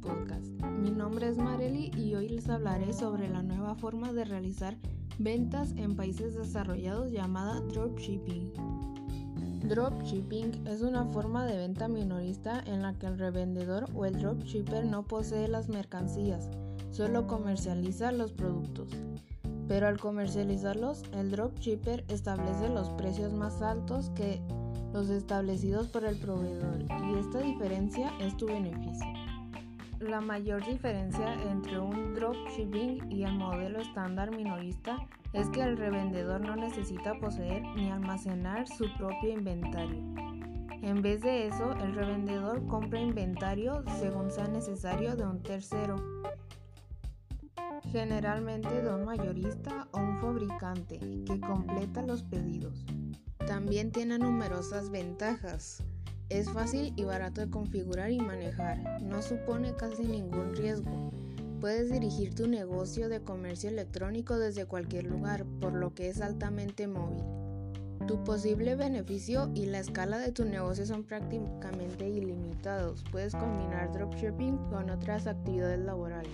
podcast. Mi nombre es Marely y hoy les hablaré sobre la nueva forma de realizar ventas en países desarrollados llamada dropshipping. Dropshipping es una forma de venta minorista en la que el revendedor o el dropshipper no posee las mercancías, solo comercializa los productos. Pero al comercializarlos, el dropshipper establece los precios más altos que los establecidos por el proveedor y esta diferencia es tu beneficio. La mayor diferencia entre un dropshipping y el modelo estándar minorista es que el revendedor no necesita poseer ni almacenar su propio inventario. En vez de eso, el revendedor compra inventario según sea necesario de un tercero, generalmente de un mayorista o un fabricante que completa los pedidos. También tiene numerosas ventajas. Es fácil y barato de configurar y manejar. No supone casi ningún riesgo. Puedes dirigir tu negocio de comercio electrónico desde cualquier lugar, por lo que es altamente móvil. Tu posible beneficio y la escala de tu negocio son prácticamente ilimitados. Puedes combinar dropshipping con otras actividades laborales.